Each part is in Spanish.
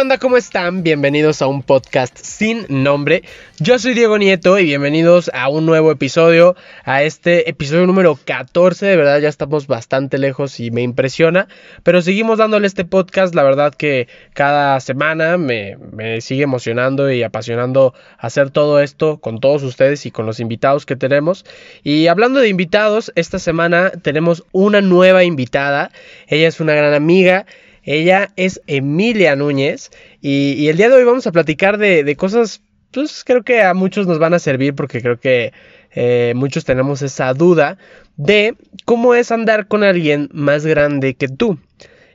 ¿Qué onda banda? ¿Cómo están? Bienvenidos a un podcast sin nombre. Yo soy Diego Nieto y bienvenidos a un nuevo episodio, a este episodio número 14. De verdad ya estamos bastante lejos y me impresiona, pero seguimos dándole este podcast. La verdad que cada semana me sigue emocionando y apasionando hacer todo esto con todos ustedes y con los invitados que tenemos. Y hablando de invitados, esta semana tenemos una nueva invitada. Ella es una gran amiga. Ella es Emilia Núñez y, el día de hoy vamos a platicar de, cosas, pues creo que a muchos nos van a servir porque creo que eh, muchos tenemos esa duda de cómo es andar con alguien más grande que tú.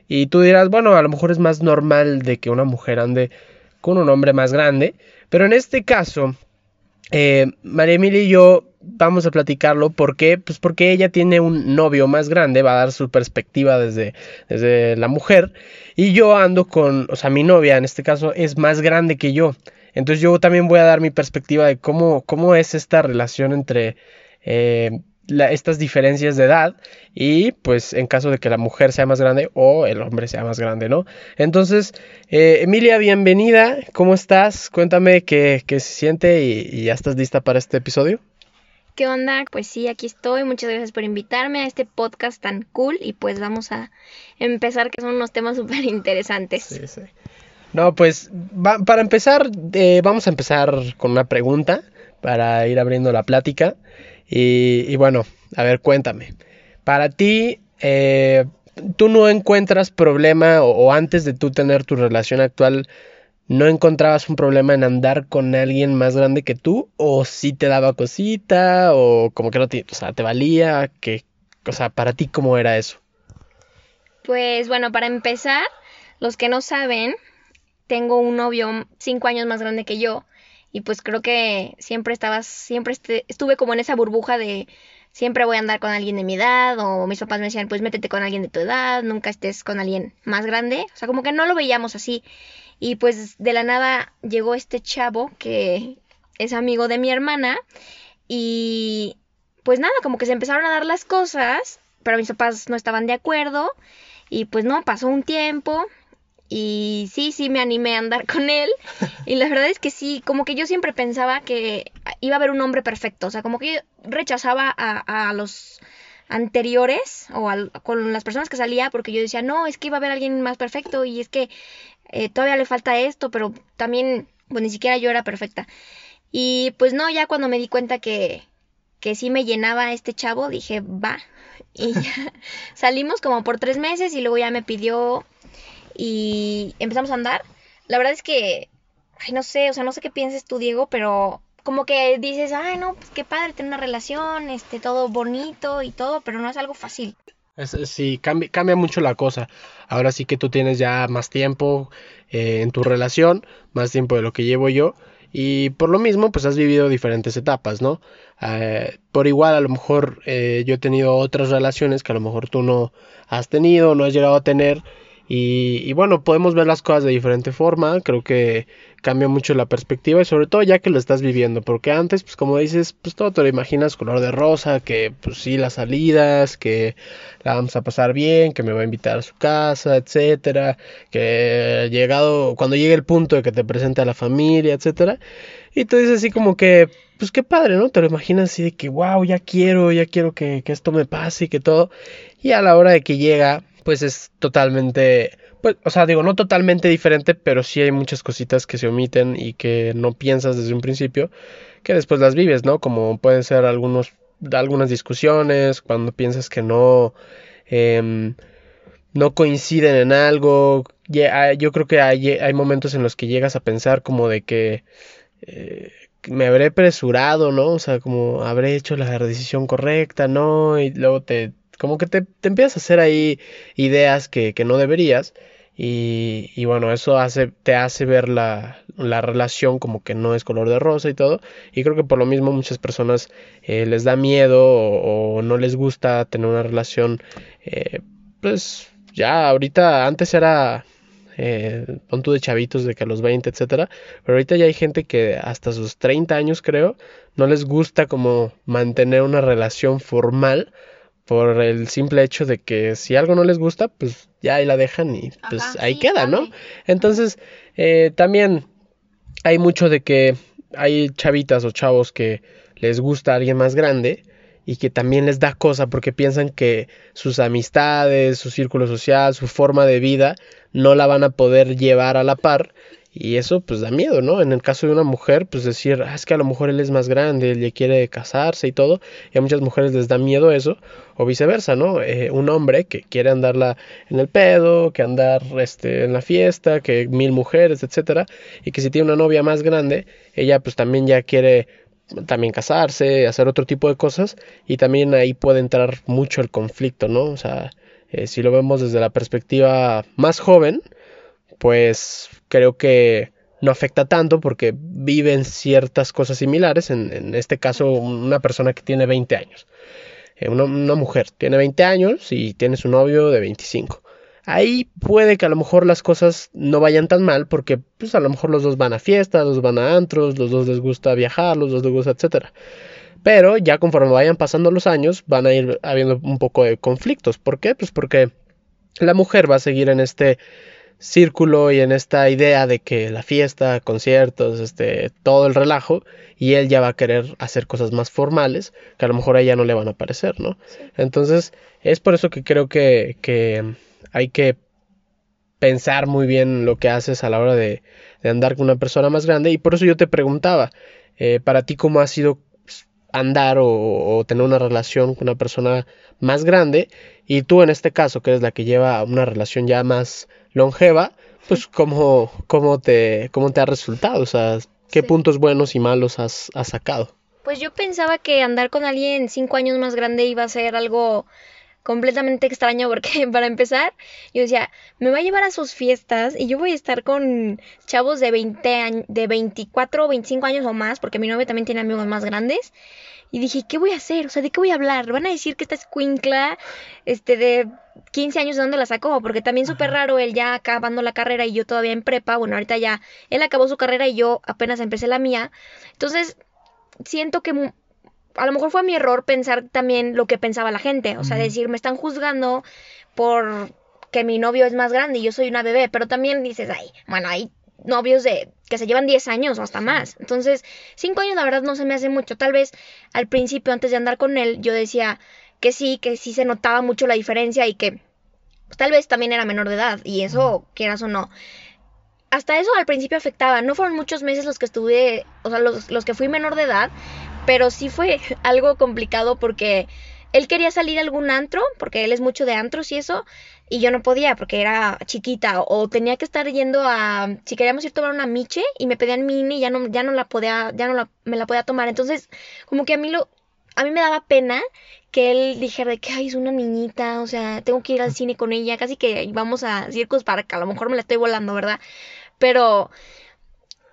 Y tú dirás, bueno, a lo mejor es más normal de que una mujer ande con un hombre más grande, pero en este caso, eh, María Emilia y yo vamos a platicarlo. ¿Por qué? Pues porque ella tiene un novio más grande, va a dar su perspectiva desde, desde la mujer. Y yo ando con, o sea, mi novia en este caso es más grande que yo. Entonces yo también voy a dar mi perspectiva de cómo, cómo es esta relación entre eh, estas diferencias de edad y pues en caso de que la mujer sea más grande o el hombre sea más grande, ¿no? Entonces, eh, Emilia, bienvenida, ¿cómo estás? Cuéntame qué, qué se siente y ya estás lista para este episodio. ¿Qué onda? Pues sí, aquí estoy. Muchas gracias por invitarme a este podcast tan cool y pues vamos a empezar que son unos temas súper interesantes. Sí, sí. No, pues para empezar, eh, vamos a empezar con una pregunta para ir abriendo la plática. Y, bueno, a ver, cuéntame. Para ti, eh, ¿tú no encuentras problema o antes de tú tener tu relación actual, no encontrabas un problema en andar con alguien más grande que tú o si te daba cosita o como que no te, o sea, te valía, que, o sea, para ti cómo era eso? Pues bueno, para empezar, los que no saben, tengo un novio cinco años más grande que yo y pues creo que siempre estabas, siempre estuve como en esa burbuja de siempre voy a andar con alguien de mi edad o mis papás me decían pues métete con alguien de tu edad, nunca estés con alguien más grande, o sea, como que no lo veíamos así. Y pues de la nada llegó este chavo que es amigo de mi hermana y pues nada, como que se empezaron a dar las cosas, pero mis papás no estaban de acuerdo y pues no, pasó un tiempo y sí, sí me animé a andar con él y la verdad es que sí, como que yo siempre pensaba que iba a haber un hombre perfecto, o sea, como que yo rechazaba a, a los anteriores o con las personas que salía porque yo decía, no, es que iba a haber alguien más perfecto y es que eh, todavía le falta esto, pero también, pues ni siquiera yo era perfecta. Y pues no, ya cuando me di cuenta que, que sí me llenaba este chavo, dije, va. Y ya salimos como por tres meses y luego ya me pidió y empezamos a andar. La verdad es que, ay, no sé, o sea, no sé qué pienses tú, Diego, pero como que dices, ay, no, pues qué padre tener una relación, este, todo bonito y todo, pero no es algo fácil sí, cambia, cambia, mucho la cosa. Ahora sí que tú tienes ya más tiempo eh, en tu relación, más tiempo de lo que llevo yo. Y por lo mismo, pues has vivido diferentes etapas, ¿no? Eh, por igual, a lo mejor eh, yo he tenido otras relaciones que a lo mejor tú no has tenido, no has llegado a tener. Y, bueno, podemos ver las cosas de diferente forma, creo que cambia mucho la perspectiva y sobre todo ya que lo estás viviendo, porque antes, pues como dices, pues todo te lo imaginas color de rosa, que pues sí, las salidas, que la vamos a pasar bien, que me va a invitar a su casa, etcétera, que llegado, cuando llegue el punto de que te presente a la familia, etcétera, y tú dices así como que, pues qué padre, ¿no? Te lo imaginas así de que, wow, ya quiero, ya quiero que, que esto me pase y que todo, y a la hora de que llega, pues es totalmente, pues, o sea, digo, no totalmente diferente, pero sí hay muchas cositas que se omiten y que no piensas desde un principio, que después las vives, ¿no? Como pueden ser algunos, algunas discusiones, cuando piensas que no, em, no coinciden en algo. Yo creo que hay, hay, momentos en los que llegas a pensar como de que eh, me habré apresurado, ¿no? O sea, como habré hecho la decisión correcta, ¿no? Y luego te como que te, te empiezas a hacer ahí ideas que, que no deberías. Y, bueno, eso hace, te hace ver la, la, relación como que no es color de rosa y todo. Y creo que por lo mismo muchas personas eh, les da miedo o, no les gusta tener una relación. Eh, pues ya ahorita, antes era eh, pon de chavitos de que a los 20, etcétera. Pero ahorita ya hay gente que hasta sus 30 años creo no les gusta como mantener una relación formal por el simple hecho de que si algo no les gusta, pues ya ahí la dejan y pues Ajá, ahí sí, queda, ¿no? Entonces, eh, también hay mucho de que hay chavitas o chavos que les gusta alguien más grande y que también les da cosa porque piensan que sus amistades, su círculo social, su forma de vida no la van a poder llevar a la par y eso pues da miedo, ¿no? En el caso de una mujer, pues decir, ah, es que a lo mejor él es más grande, él ya quiere casarse y todo, y a muchas mujeres les da miedo eso, o viceversa, ¿no? Eh, un hombre que quiere andarla en el pedo, que andar este, en la fiesta, que mil mujeres, etcétera, y que si tiene una novia más grande, ella pues también ya quiere también casarse, hacer otro tipo de cosas, y también ahí puede entrar mucho el conflicto, ¿no? O sea, eh, si lo vemos desde la perspectiva más joven, pues creo que no afecta tanto porque viven ciertas cosas similares. En, este caso, una persona que tiene 20 años. Eh, una, una mujer tiene 20 años y tiene su novio de 25. Ahí puede que a lo mejor las cosas no vayan tan mal porque pues a lo mejor los dos van a fiestas, los dos van a antros, los dos les gusta viajar, los dos les gusta, etcétera. Pero ya conforme vayan pasando los años van a ir habiendo un poco de conflictos. ¿Por qué? Pues porque la mujer va a seguir en este círculo y en esta idea de que la fiesta, conciertos, este, todo el relajo, y él ya va a querer hacer cosas más formales que a lo mejor a ella no le van a parecer, ¿no? Entonces, es por eso que creo que, que hay que pensar muy bien lo que haces a la hora de, de andar con una persona más grande, y por eso yo te preguntaba, eh, para ti cómo ha sido pues, andar o, o tener una relación con una persona más grande, y tú en este caso, que eres la que lleva una relación ya más longeva, pues cómo, cómo, te, cómo te ha resultado, o sea, qué Sí. puntos buenos y malos has, has sacado. Pues yo pensaba que andar con alguien cinco años más grande iba a ser algo completamente extraño porque para empezar yo decía, me va a llevar a sus fiestas y yo voy a estar con chavos de 20 años, de 24 o 25 años o más, porque mi novio también tiene amigos más grandes. Y dije, ¿qué voy a hacer? O sea, ¿de qué voy a hablar? ¿Van a decir que esta escuincla este, de 15 años de dónde la sacó? Porque también súper raro, él ya acabando la carrera y yo todavía en prepa. Bueno, ahorita ya, él acabó su carrera y yo apenas empecé la mía. Entonces, siento que a lo mejor fue mi error pensar también lo que pensaba la gente. O sea, decir, me están juzgando por que mi novio es más grande y yo soy una bebé. Pero también dices, ay, bueno, hay novios de que se llevan 10 años o hasta más. Entonces, 5 años la verdad no se me hace mucho. Tal vez al principio, antes de andar con él, yo decía que sí, que sí se notaba mucho la diferencia y que pues, tal vez también era menor de edad. Y eso, quieras o no. Hasta eso al principio afectaba. No fueron muchos meses los que estuve, o sea, los, los que fui menor de edad, pero sí fue algo complicado porque él quería salir a algún antro, porque él es mucho de antros y eso, y yo no podía porque era chiquita, o tenía que estar yendo a, si queríamos ir a tomar una miche y me pedían mini y ya no, ya no la podía, ya no la, me la podía tomar. Entonces, como que a mí lo, a mí me daba pena que él dijera de que ay, es una niñita, o sea, tengo que ir al cine con ella, casi que vamos a Circus Park, a lo mejor me la estoy volando, ¿verdad? Pero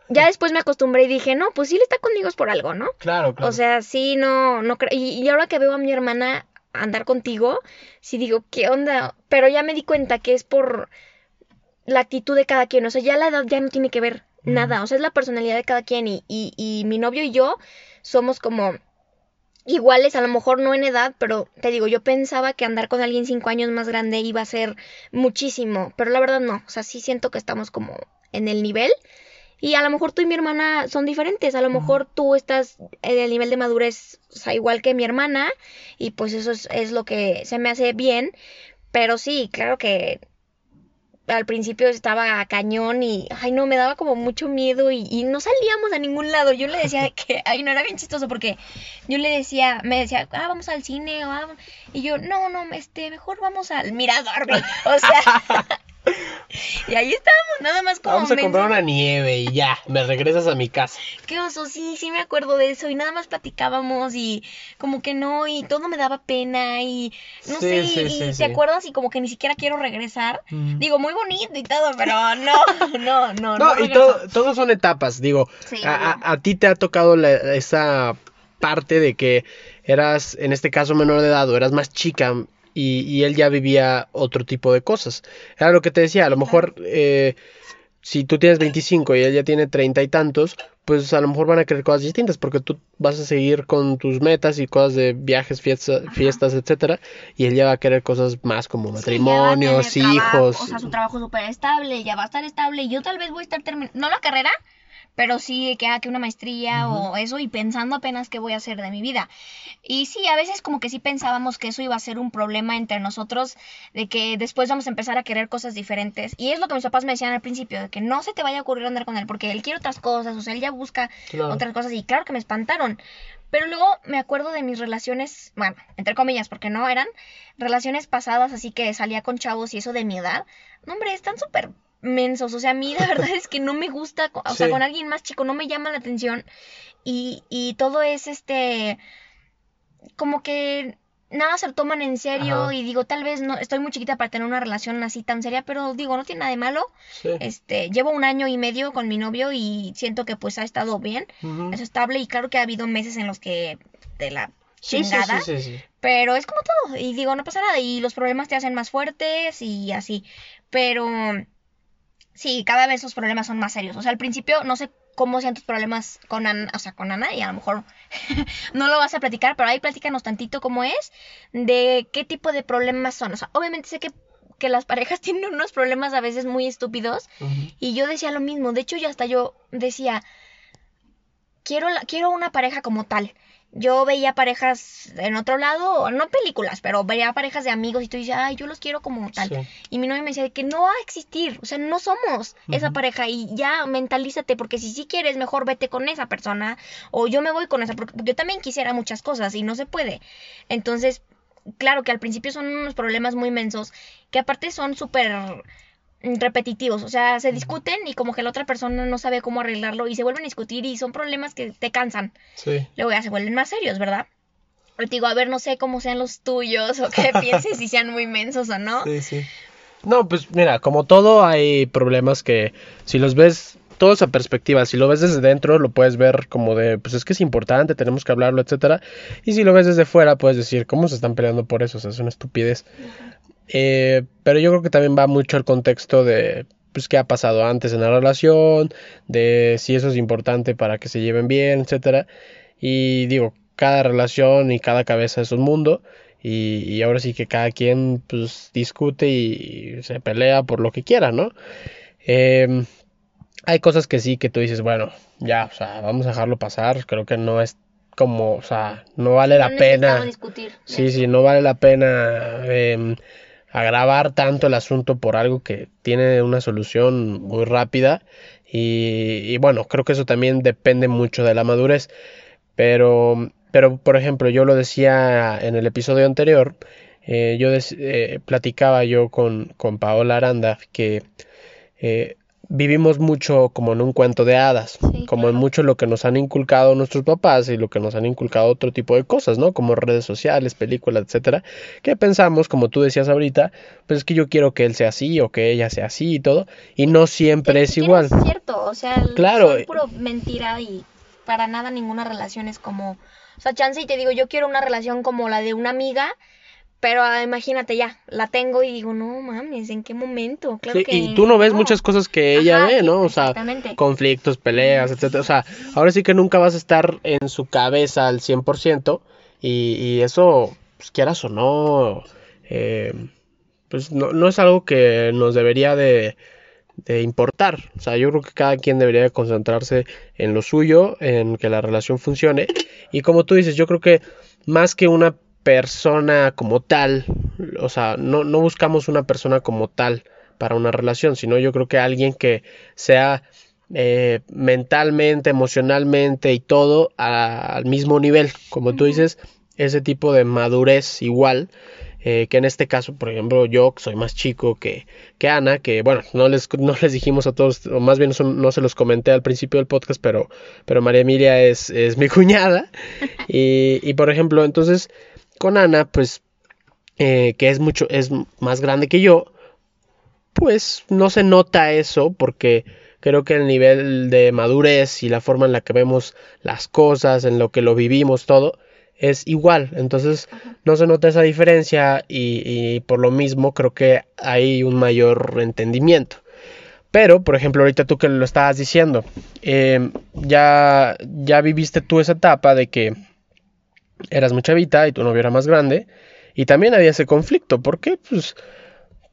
ya después me acostumbré y dije, no, pues sí, él está conmigo es por algo, ¿no? Claro, O sea, sí, no, no creo. Y, y ahora que veo a mi hermana andar contigo, sí digo, ¿qué onda? Pero ya me di cuenta que es por la actitud de cada quien. O sea, ya la edad ya no tiene que ver nada. O sea, es la personalidad de cada quien. Y, y, y mi novio y yo somos como iguales, a lo mejor no en edad, pero te digo, yo pensaba que andar con alguien cinco años más grande iba a ser muchísimo. Pero la verdad no. O sea, sí siento que estamos como en el nivel. Y a lo mejor tú y mi hermana son diferentes. A lo mejor tú estás en el nivel de madurez, o sea, igual que mi hermana. Y pues eso es, es lo que se me hace bien. Pero sí, claro que al principio estaba cañón y, ay, no, me daba como mucho miedo y, y no salíamos a ningún lado. Yo le decía que, ay, no, era bien chistoso porque yo le decía, me decía, ah, vamos al cine o ah, y yo, no, no, este, mejor vamos al mirador, güey". O sea, y ahí estábamos, nada más como Vamos a comprar una nieve y ya, me regresas a mi casa. Qué oso, sí, sí me acuerdo de eso y nada más platicábamos y como que no y todo me daba pena y no Sí, sé, sí, y sí, te acuerdas y como que ni siquiera quiero regresar. Mm. Digo, muy bonito y todo, pero no, no, no, No, y regreso. todo, todo son etapas, digo, a, a- ti te ha tocado la- esa parte de que eras, en este caso, menor de edad o eras más chica y, y él ya vivía otro tipo de cosas. Era lo que te decía, a lo mejor eh, si tú tienes 25 y ella tiene treinta y tantos, pues a lo mejor van a querer cosas distintas porque tú vas a seguir con tus metas y cosas de viajes, fiestas, fiestas etcétera, y él ya va a querer cosas más como matrimonios, sí, ya trabajo, hijos. o sea, su trabajo súper estable, ya va a estar estable y yo tal vez voy a estar terminando, no la carrera, pero sí que, ah, que una maestría o eso y pensando apenas qué voy a hacer de mi vida. Y sí, a veces como que sí pensábamos que eso iba a ser un problema entre nosotros, de que después vamos a empezar a querer cosas diferentes. Y es lo que mis papás me decían al principio, de que no se te vaya a ocurrir andar con él, porque él quiere otras cosas, o sea, él ya busca Claro. otras cosas y claro que me espantaron. Pero luego me acuerdo de mis relaciones, bueno, entre comillas, porque no eran relaciones pasadas, así que salía con chavos y eso de mi edad. No, hombre, están súper mensos. O sea, a mí la verdad es que no me gusta, o sea, con alguien más chico no me llama la atención. Y, y todo es este, como que nada se lo toman en serio Ajá. y digo, tal vez no, estoy muy chiquita para tener una relación así tan seria, pero digo, no tiene nada de malo. Sí. Este, llevo un año y medio con mi novio y siento que pues ha estado bien, Ujú. es estable y claro que ha habido meses en los que de la chingada, sí, sí, sí. pero es como todo y digo, no pasa nada y los problemas te hacen más fuertes y así, pero sí, cada vez los problemas son más serios. O sea, al principio no sé cómo sean tus problemas con Ana, o sea, con Ana y a lo mejor no lo vas a platicar, pero ahí platícanos tantito cómo es, de qué tipo de problemas son. O sea, obviamente sé que que las parejas tienen unos problemas a veces muy estúpidos y yo decía lo mismo, de hecho ya hasta yo decía, quiero, la- quiero una pareja como tal. Yo veía parejas en otro lado, no películas, pero veía parejas de amigos y tú dices, ay, yo los quiero como tal. Sí. Y mi novio me decía que no va a existir, o sea, no somos esa pareja y ya mentalízate, porque si sí quieres, mejor vete con esa persona o yo me voy con esa, porque yo también quisiera muchas cosas y no se puede. Entonces, claro que al principio son unos problemas muy mensos, que aparte son súper repetitivos, o sea, se discuten y como que la otra persona no sabe cómo arreglarlo y se vuelven a discutir y son problemas que te cansan. Sí. Luego ya se vuelven más serios, ¿verdad? Pero te digo, a ver, no sé cómo sean los tuyos o qué pienses si sean muy mensos o no. Sí, sí. No, pues mira, como todo hay problemas que si los ves todo esa perspectiva, si lo ves desde dentro lo puedes ver como de, pues es que es importante, tenemos que hablarlo, etcétera. Y si lo ves desde fuera puedes decir, ¿cómo se están peleando por eso? O sea, es una estupidez. Eh, pero yo creo que también va mucho el contexto de pues qué ha pasado antes en la relación, de si eso es importante para que se lleven bien, etcétera. Y digo, cada relación y cada cabeza es un mundo y, y ahora sí que cada quien pues discute y, y se pelea por lo que quiera, ¿no? Em, hay cosas que sí que tú dices, bueno, ya, o sea, vamos a dejarlo pasar, creo que no es como, o sea, no vale la No pena. discutir. Sí, sí, no vale la pena em, agravar tanto el asunto por algo que tiene una solución muy rápida. Y, y bueno, creo que eso también depende mucho de la madurez. Pero, pero por ejemplo, yo lo decía en el episodio anterior, eh, yo eh, platicaba yo con, con Paola Aranda que eh, vivimos mucho como en un cuento de hadas, Sí, como en mucho lo que nos han inculcado nuestros papás y lo que nos han inculcado otro tipo de cosas, ¿no? Como redes sociales, películas, etcétera, que pensamos, como tú decías ahorita, pues es que yo quiero que él sea así o que ella sea así y todo, y no siempre Que es igual. Es cierto, o sea, el- Claro. son puro mentira y para nada ninguna relación es como, o sea, chance y te digo, yo quiero una relación como la de una amiga, pero ah, imagínate ya, la tengo y digo, no mames, ¿en qué momento? Claro Sí, que y tú no ves no. muchas cosas que ella Ajá, ve, sí, ¿no? O sea, conflictos, peleas, etcétera. O sea, ahora sí que nunca vas a estar en su cabeza al 100% y, y eso, pues quieras o no, eh, pues no, no es algo que nos debería de, de importar. O sea, yo creo que cada quien debería de concentrarse en lo suyo, en que la relación funcione. Y como tú dices, yo creo que más que una persona como tal, o sea, no, no buscamos una persona como tal para una relación, sino yo creo que alguien que sea eh, mentalmente, emocionalmente y todo a- al mismo nivel, como tú dices, ese tipo de madurez igual, eh, que en este caso, por ejemplo, yo soy más chico que, que Ana, que bueno, no les, no les dijimos a todos, o más bien no se los comenté al principio del podcast, pero, pero María Emilia es, es mi cuñada, y, y por ejemplo, entonces, con Ana, pues, eh, que es mucho, es más grande que yo, pues no se nota eso porque creo que el nivel de madurez y la forma en la que vemos las cosas, en lo que lo vivimos todo, es igual. Entonces no se nota esa diferencia y, y por lo mismo creo que hay un mayor entendimiento. Pero, por ejemplo, ahorita tú que lo estabas diciendo, eh, ya, ya viviste tú esa etapa de que eras muy chavita y tu novio era más grande. Y también había ese conflicto. ¿Por qué? Pues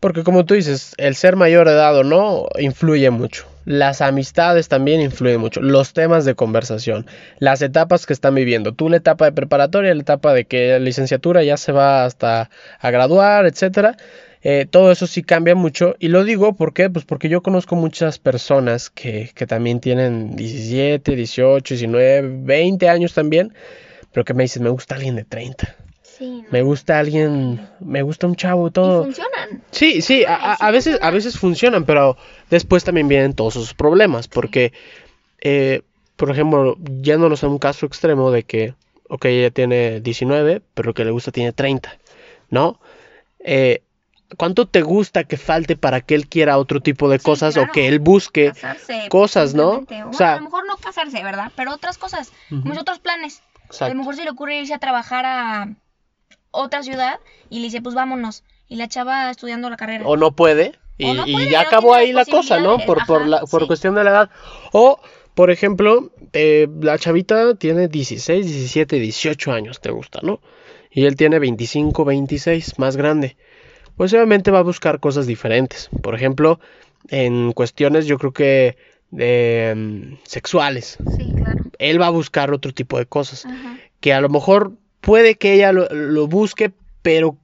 porque como tú dices, el ser mayor de edad o no influye mucho. Las amistades también influyen mucho. Los temas de conversación. Las etapas que están viviendo. Tú la etapa de preparatoria, la etapa de que la licenciatura ya se va hasta a graduar, etcétera. Eh, todo eso sí cambia mucho. Y lo digo porque, pues porque yo conozco muchas personas que, que también tienen 17, 18, 19, 20 años también. Pero que me dicen, me gusta alguien de 30. Me gusta alguien, me gusta un chavo y todo. funcionan. Sí, sí, a, veces, a veces funcionan, pero después también vienen todos esos problemas, porque, eh, por ejemplo, yéndonos a un caso extremo de que, ok, ella tiene 19, pero que le gusta tiene 30, ¿no? Eh, ¿Cuánto te gusta que falte para que él quiera otro tipo de cosas o que él busque cosas, ¿no? O sea, a lo mejor no casarse, ¿verdad? Pero otras cosas, otros planes. A lo mejor se le ocurre irse a trabajar a otra ciudad y le dice, pues vámonos. Y la chava estudiando la carrera. O no puede. Y, ya acabó ahí la cosa, ¿no? Por, por, la, por cuestión de la edad. O, por ejemplo, eh, la chavita tiene 16, 17, 18 años, te gusta, ¿no? Y él tiene 25, 26, más grande. Pues obviamente va a buscar cosas diferentes. Por ejemplo, en cuestiones yo creo que de, mm, sexuales. Sí, claro. Él va a buscar otro tipo de cosas. Que a lo mejor puede que ella lo, busque, pero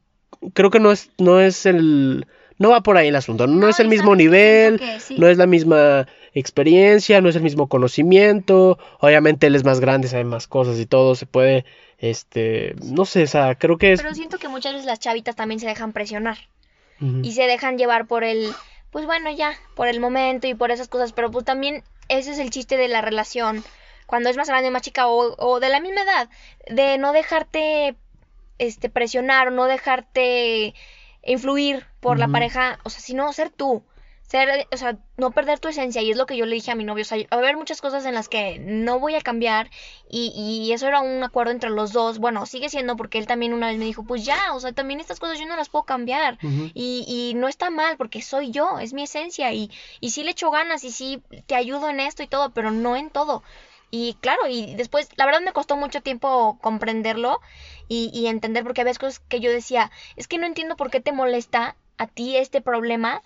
creo que no es, no es el... No va por ahí el asunto, no, es el mismo nivel, no es la misma experiencia, no es el mismo conocimiento, obviamente él es más grande, sabe más cosas y todo, se puede, este, no sé, o sea, creo que es... Pero siento que muchas veces las chavitas también se dejan presionar y se dejan llevar por el, pues bueno, ya, por el momento y por esas cosas, pero pues también ese es el chiste de la relación cuando es más grande, más chica o, de la misma edad, de no dejarte este, presionar o no dejarte influir por la pareja, o sea, sino ser tú. Ser, o sea, no perder tu esencia, y es lo que yo le dije a mi novio, o sea, va a haber muchas cosas en las que no voy a cambiar, y, y eso era un acuerdo entre los dos, bueno, sigue siendo porque él también una vez me dijo, pues ya, o sea, también estas cosas yo no las puedo cambiar, y, y no está mal, porque soy yo, es mi esencia, y, y sí le echo ganas, y sí te ayudo en esto y todo, pero no en todo. Y claro, y después, la verdad me costó mucho tiempo comprenderlo y, y entender, porque había cosas que yo decía, es que no entiendo por qué te molesta a ti este problema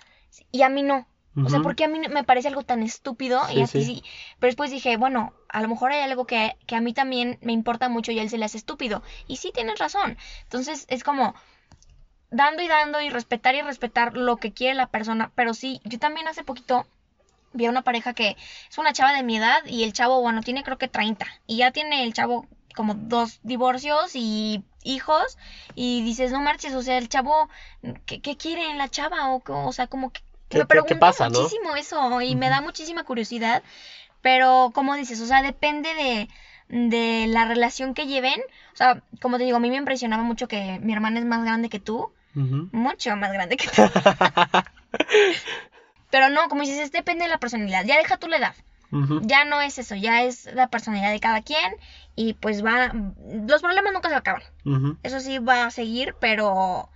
y a mí no. O sea, porque a mí me parece algo tan estúpido y a ti sí. Pero después dije, bueno, a lo mejor hay algo que, que a mí también me importa mucho y a él se le hace estúpido. Y sí, tienes razón. Entonces es como dando y dando y respetar y respetar lo que quiere la persona. Pero sí, yo también hace poquito vi a una pareja que es una chava de mi edad y el chavo, bueno, tiene creo que 30 y ya tiene el chavo como dos divorcios y hijos y dices, no marches, o sea, el chavo, ¿qué, qué quiere en la chava? O, o sea, como que me pregunto pasa, muchísimo eso y me da muchísima curiosidad, pero como dices, o sea, depende de, de la relación que lleven. O sea, como te digo, a mí me impresionaba mucho que mi hermana es más grande que tú. Mucho más grande que tú. Pero no, como dices, depende de la personalidad. Ya deja tú la edad. Ya no es eso, ya es la personalidad de cada quien y pues va, los problemas nunca se acaban. Eso sí va a seguir, pero...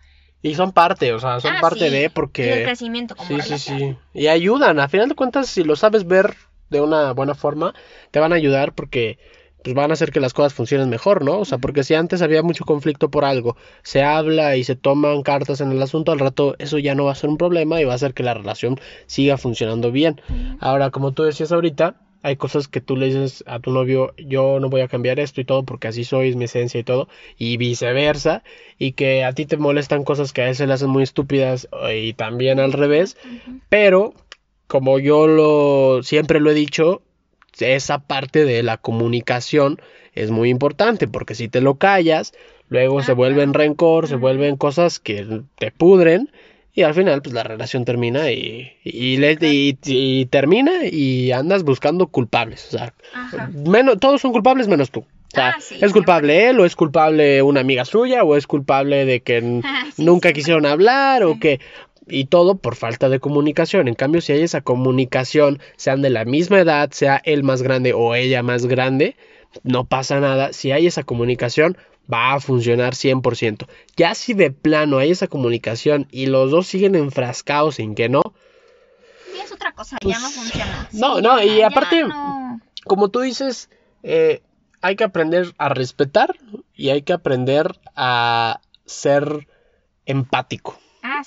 Y son parte, o sea, son ah, parte de porque... Y el crecimiento como Sí, sí, sí. Y ayudan, a final de cuentas, si lo sabes ver de una buena forma, te van a ayudar porque pues van a hacer que las cosas funcionen mejor, ¿no? O sea, porque si antes había mucho conflicto por algo, se habla y se toman cartas en el asunto, al rato eso ya no va a ser un problema y va a hacer que la relación siga funcionando bien. Ahora, como tú decías ahorita, hay cosas que tú le dices a tu novio, yo no voy a cambiar esto y todo porque así soy, es mi esencia y todo, y viceversa, y que a ti te molestan cosas que a él se le hacen muy estúpidas y también al revés, pero como yo lo siempre lo he dicho, esa parte de la comunicación es muy importante, porque si te lo callas, luego se vuelve en rencor, se vuelven cosas que te pudren y al final pues la relación termina y, y, termina y andas buscando culpables. O sea, menos, todos son culpables menos tú. O sea, ah, es culpable él o es culpable una amiga suya o es culpable de que nunca quisieron hablar o que y todo por falta de comunicación. En cambio, si hay esa comunicación, sean de la misma edad, sea él más grande o ella más grande, no pasa nada. Si hay esa comunicación, va a funcionar 100%. Ya si de plano hay esa comunicación y los dos siguen enfrascados en que no, es otra cosa, ya Pues, no funciona. no, Sí, no, y aparte- no. como tú dices, eh, hay que aprender a respetar y hay que aprender a ser empático.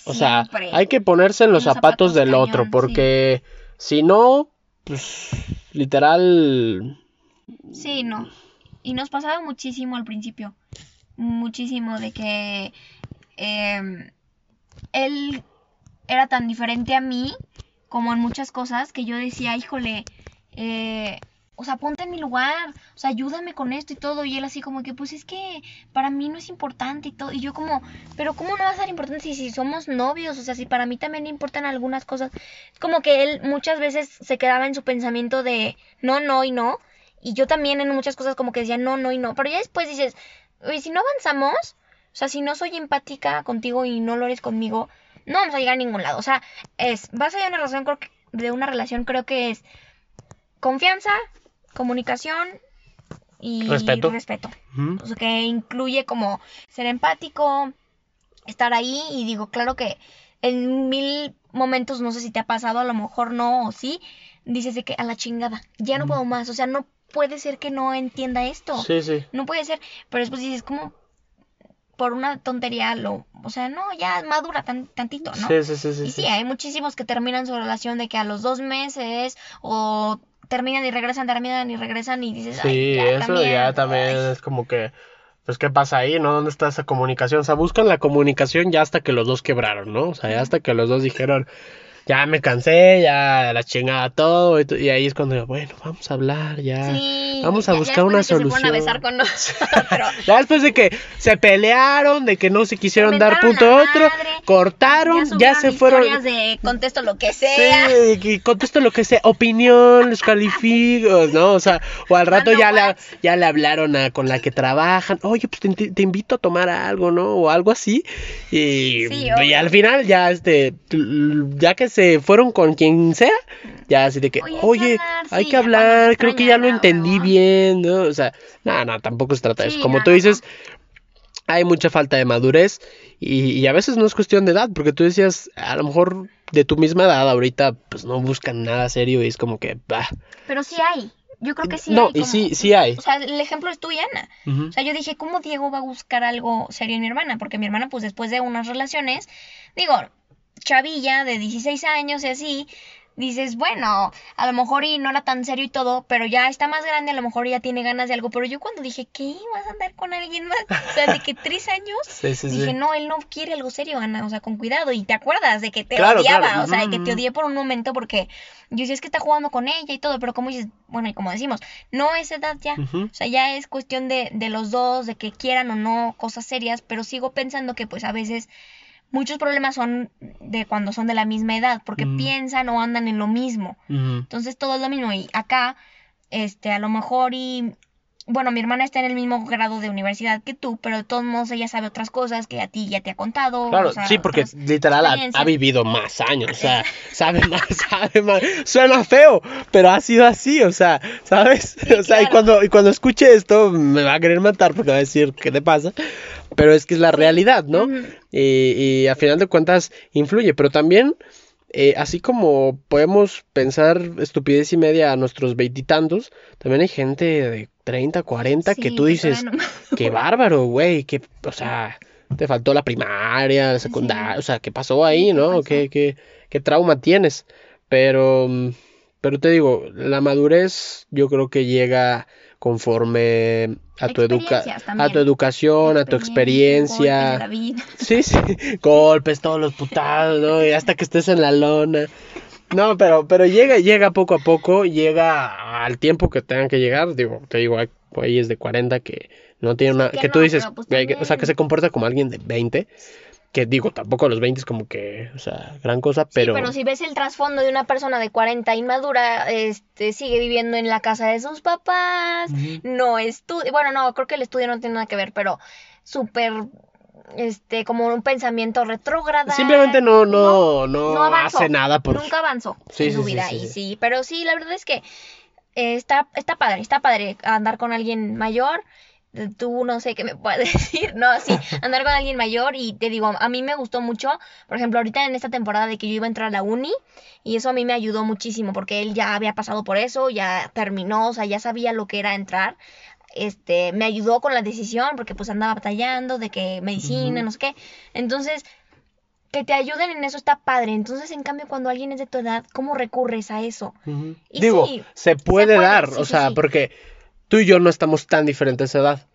O sea, hay que ponerse en los, Los zapatos, zapatos del cañón, otro, sí. porque si no, pues literal, Sí, no. Y nos pasaba muchísimo al principio. Muchísimo de que em, él era tan diferente a mí como en muchas cosas que yo decía, híjole, eh, o sea, ponte en mi lugar, o sea, ayúdame con esto y todo. Y él así como que, pues es que para mí no es importante y todo. Y yo como, pero ¿cómo no va a ser importante si, si somos novios? O sea, si para mí también importan algunas cosas. Es como que él muchas veces se quedaba en su pensamiento de no, no y no. Y yo también en muchas cosas como que decía no, no y no. Pero ya después dices, oye, si no avanzamos, o sea, si no soy empática contigo y no lo eres conmigo, no vamos a llegar a ningún lado. O sea, es, vas a una relación, creo de una relación creo que es confianza, comunicación y Respeto. O sea, que incluye como ser empático, estar ahí y digo, claro que en mil momentos, no sé si te ha pasado, a lo mejor no o sí, dices de que a la chingada, ya no puedo más, o sea, no puede ser que no entienda esto, sí, sí. no puede ser, pero después dices como por una tontería lo, o sea, no, ya madura tan, tantito, ¿no? Sí, sí, sí, sí, Y sí. sí, hay muchísimos que terminan su relación de que a los dos meses o terminan y regresan, terminan y regresan y dices, Sí, ay, ya eso también, ya también ay". es como que, pues, ¿qué pasa ahí, no? ¿Dónde está esa comunicación? O sea, buscan la comunicación ya hasta que los dos quebraron, ¿no? O sea, ya hasta que los dos dijeron, ya me cansé, ya la chingada todo, y, ahí es cuando, bueno, vamos a hablar, ya. Sí, Vamos a ya- ya buscar una que Se a solución. besar con nosotros. Ya después de que se pelearon, de que no se quisieron dar punto la otro, madre, cortaron, ya, subieron se fueron. de contesto lo que sea. Sí, contesto lo que sea, opinión, los califico, ¿no? O sea, o al rato ya le, whats. ya le hablaron a con la que trabajan, oye, pues te, te invito a tomar algo, ¿no? O algo así. Y, Sí, y al final ya, este, ya que se fueron con quien sea, ya así de que, Oye, oye, hay que hablar, sí, creo que ya lo entendí ¿no? bien, ¿no? O sea, no, no, tampoco se trata de eso. Como no, tú no, dices, hay mucha falta de madurez y, y a veces no es cuestión de edad, porque tú decías, a lo mejor de tu misma edad ahorita pues no buscan nada serio y es como que, bah. Pero sí hay. Yo creo que sí no, hay. y como- sí, sí hay. O sea, el ejemplo es tú y Ana. O sea, yo dije, ¿cómo Diego va a buscar algo serio en mi hermana? Porque mi hermana, pues después de unas relaciones, digo, chavilla de 16 años y así, dices, bueno, a lo mejor y no era tan serio y todo, pero ya está más grande, a lo mejor ya tiene ganas de algo. Pero yo cuando dije, ¿qué? ¿Vas a andar con alguien más? O sea, de que tres años. Sí, sí, sí. Dije, no, él no quiere algo serio, Ana, o sea, con cuidado. Y te acuerdas de que te Claro, odiaba, claro. o sea, de que te odié por un momento porque yo decía, es que está jugando con ella y todo, pero como dices, bueno, y como decimos, no es edad ya. O sea, ya es cuestión de, de los dos, de que quieran o no cosas serias, pero sigo pensando que pues a veces muchos problemas son de cuando son de la misma edad, porque Mm. piensan o andan en lo mismo. Entonces todo es lo mismo. Y acá, este, a lo mejor y... Bueno, mi hermana está en el mismo grado de universidad que tú, pero de todos modos ella sabe otras cosas que a ti ya te ha contado. Claro, o sea, sí, porque literal ha, vivido más años, o sea, sabe más, sabe más. Suena feo, pero ha sido así, o sea, ¿sabes? o sea, y cuando, y cuando escuche esto me va a querer matar porque va a decir, ¿qué te pasa? Pero es que es la realidad, ¿no? Y, y a final de cuentas influye, pero también, eh, así como podemos pensar estupidez y media a nuestros veintitantos, también hay gente de 30, 40 que tú dices, qué bárbaro, güey, que, o sea, te faltó la primaria, la secundaria, o sea, ¿qué pasó ahí, ¿qué no? ¿Qué, qué, qué trauma tienes? Pero, mm, pero te digo, la madurez yo creo que llega conforme a tu educa a tu educación, a tu experiencia. vida. Sí, sí, golpes, todos los putados, ¿no? Y hasta que estés en la lona. No, pero, pero llega, llega poco a poco, llega al tiempo que tengan que llegar. Digo, te digo, hay güeyes de 40 que no tienen una. que Que tú no, dices, pues que- o sea, que se comporta como alguien de 20. Que digo, tampoco a los 20 es como que, o sea, gran cosa, pero. Sí, pero si ves el trasfondo de una persona de 40 inmadura, este, sigue viviendo en la casa de sus papás, no estudia, bueno, no, creo que el estudio no tiene nada que ver, pero súper, este, como un pensamiento retrógrada. Simplemente no, no, no, avanzó, hace nada por. Nunca avanzó Sí, en sí, su vida, sí, y sí. sí, pero sí, la verdad es que eh, está, está padre, está padre andar con alguien mayor, tú no sé qué me puedes decir, no, sí, andar con alguien mayor y te digo, a mí me gustó mucho, por ejemplo, ahorita en esta temporada de que yo iba a entrar a la uni y eso a mí me ayudó muchísimo porque él ya había pasado por eso, ya terminó, o sea, ya sabía lo que era entrar. Este, me ayudó con la decisión porque pues andaba batallando de que medicina, no sé qué. Entonces, que te ayuden en eso está padre. Entonces, en cambio, cuando alguien es de tu edad, ¿cómo recurres a eso? Y Digo, se puede dar, o sea, porque tú y yo no estamos tan diferentes de edad.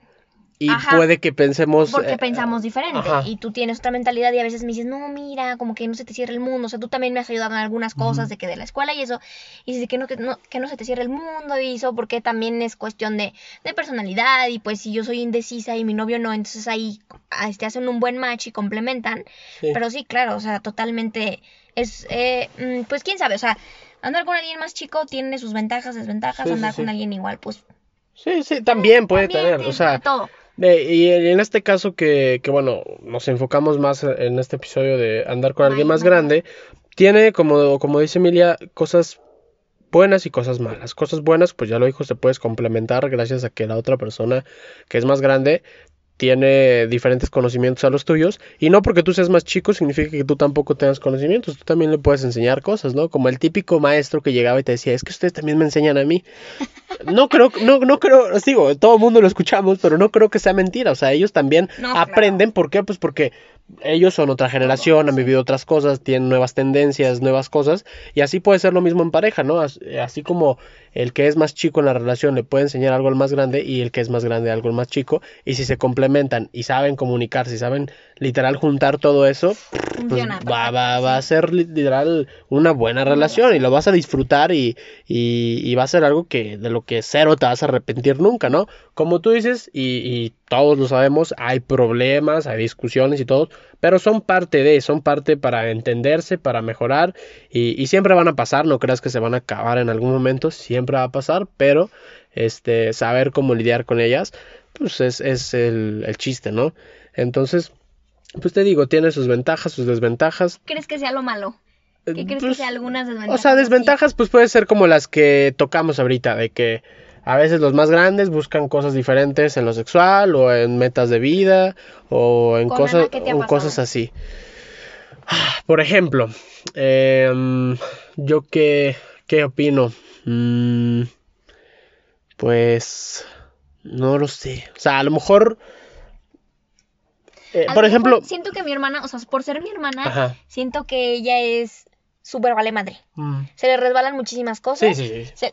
Y puede que pensemos... Porque eh, pensamos diferente. Y tú tienes otra mentalidad y a veces me dices, no, mira, como que no se te cierra el mundo. O sea, tú también me has ayudado en algunas cosas de que de la escuela y eso. Y dices que no, que no, que no se te cierre el mundo y eso, porque también es cuestión de, de personalidad. Y pues si yo soy indecisa y mi novio no, entonces ahí este, hacen un buen match y complementan. Pero sí, claro, o sea, totalmente es... Eh, mm, pues quién sabe, o sea, andar con alguien más chico tiene sus ventajas, desventajas. andar con alguien igual, pues Sí, sí, también puede tener, o sea, y en este caso que, que, bueno, nos enfocamos más en este episodio de andar con alguien más grande, tiene, como, como dice Emilia, cosas buenas y cosas malas. Cosas buenas, pues ya lo dijo, se puedes complementar gracias a que la otra persona que es más grande tiene diferentes conocimientos a los tuyos y no porque tú seas más chico significa que tú tampoco tengas conocimientos, tú también le puedes enseñar cosas, ¿no? Como el típico maestro que llegaba y te decía, es que ustedes también me enseñan a mí. No creo, no, no creo, digo, todo el mundo lo escuchamos, pero no creo que sea mentira, o sea, ellos también aprenden, ¿por qué? Pues porque ellos son otra generación, han vivido otras cosas, tienen nuevas tendencias, nuevas cosas, y así puede ser lo mismo en pareja, ¿no? Así como el que es más chico en la relación le puede enseñar algo al más grande y el que es más grande algo al más chico, y si se complementan y saben comunicarse, si saben literal juntar todo eso, pues va, va, va, a ser literal una buena relación y lo vas a disfrutar y, y, y, va a ser algo que de lo que cero te vas a arrepentir nunca, ¿no? Como tú dices, y, y todos lo sabemos, hay problemas, hay discusiones y todo, pero son parte de, son parte para entenderse, para mejorar y, y, siempre van a pasar, no creas que se van a acabar en algún momento, siempre va a pasar, pero este, saber cómo lidiar con ellas, pues es, es el, el chiste, ¿no? Entonces, pues te digo, tiene sus ventajas, sus desventajas. ¿Crees que sea lo malo? ¿Qué crees que pues, sea algunas desventajas? O sea, desventajas, pues puede ser como las que tocamos ahorita, de que a veces los más grandes buscan cosas diferentes en lo sexual o en metas de vida o en cosas, cosas así. Por ejemplo, em, yo qué, qué opino. Mm, pues no lo sé. O sea, a lo mejor... Eh, por ejemplo... Siento que mi hermana, o sea, por ser mi hermana, siento que ella es súper vale madre. Mm. Se le resbalan muchísimas cosas. Sí, sí, sí.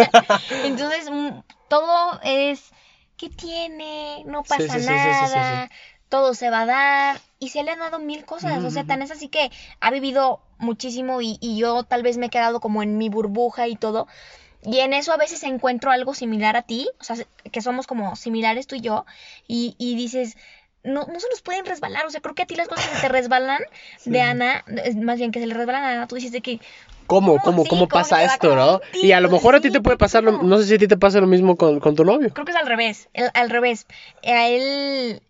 Entonces, mm, todo es, ¿qué tiene? No pasa nada. Todo se va a dar. Y se le han dado mil cosas. O sea, tan es así que ha vivido muchísimo y, y yo tal vez me he quedado como en mi burbuja y todo. Y en eso a veces encuentro algo similar a ti, o sea, que somos como similares tú y yo, y, y dices, no, no se nos pueden resbalar. O sea, creo que a ti las cosas que te resbalan de Ana, más bien que se le resbalan a Ana, tú dices de que. ¿Cómo, cómo, cómo, pasa esto, no? y a lo mejor a ti te puede pasar, lo, no sé si a ti te pasa lo mismo con, con tu novio. Creo que es al revés, al revés. A él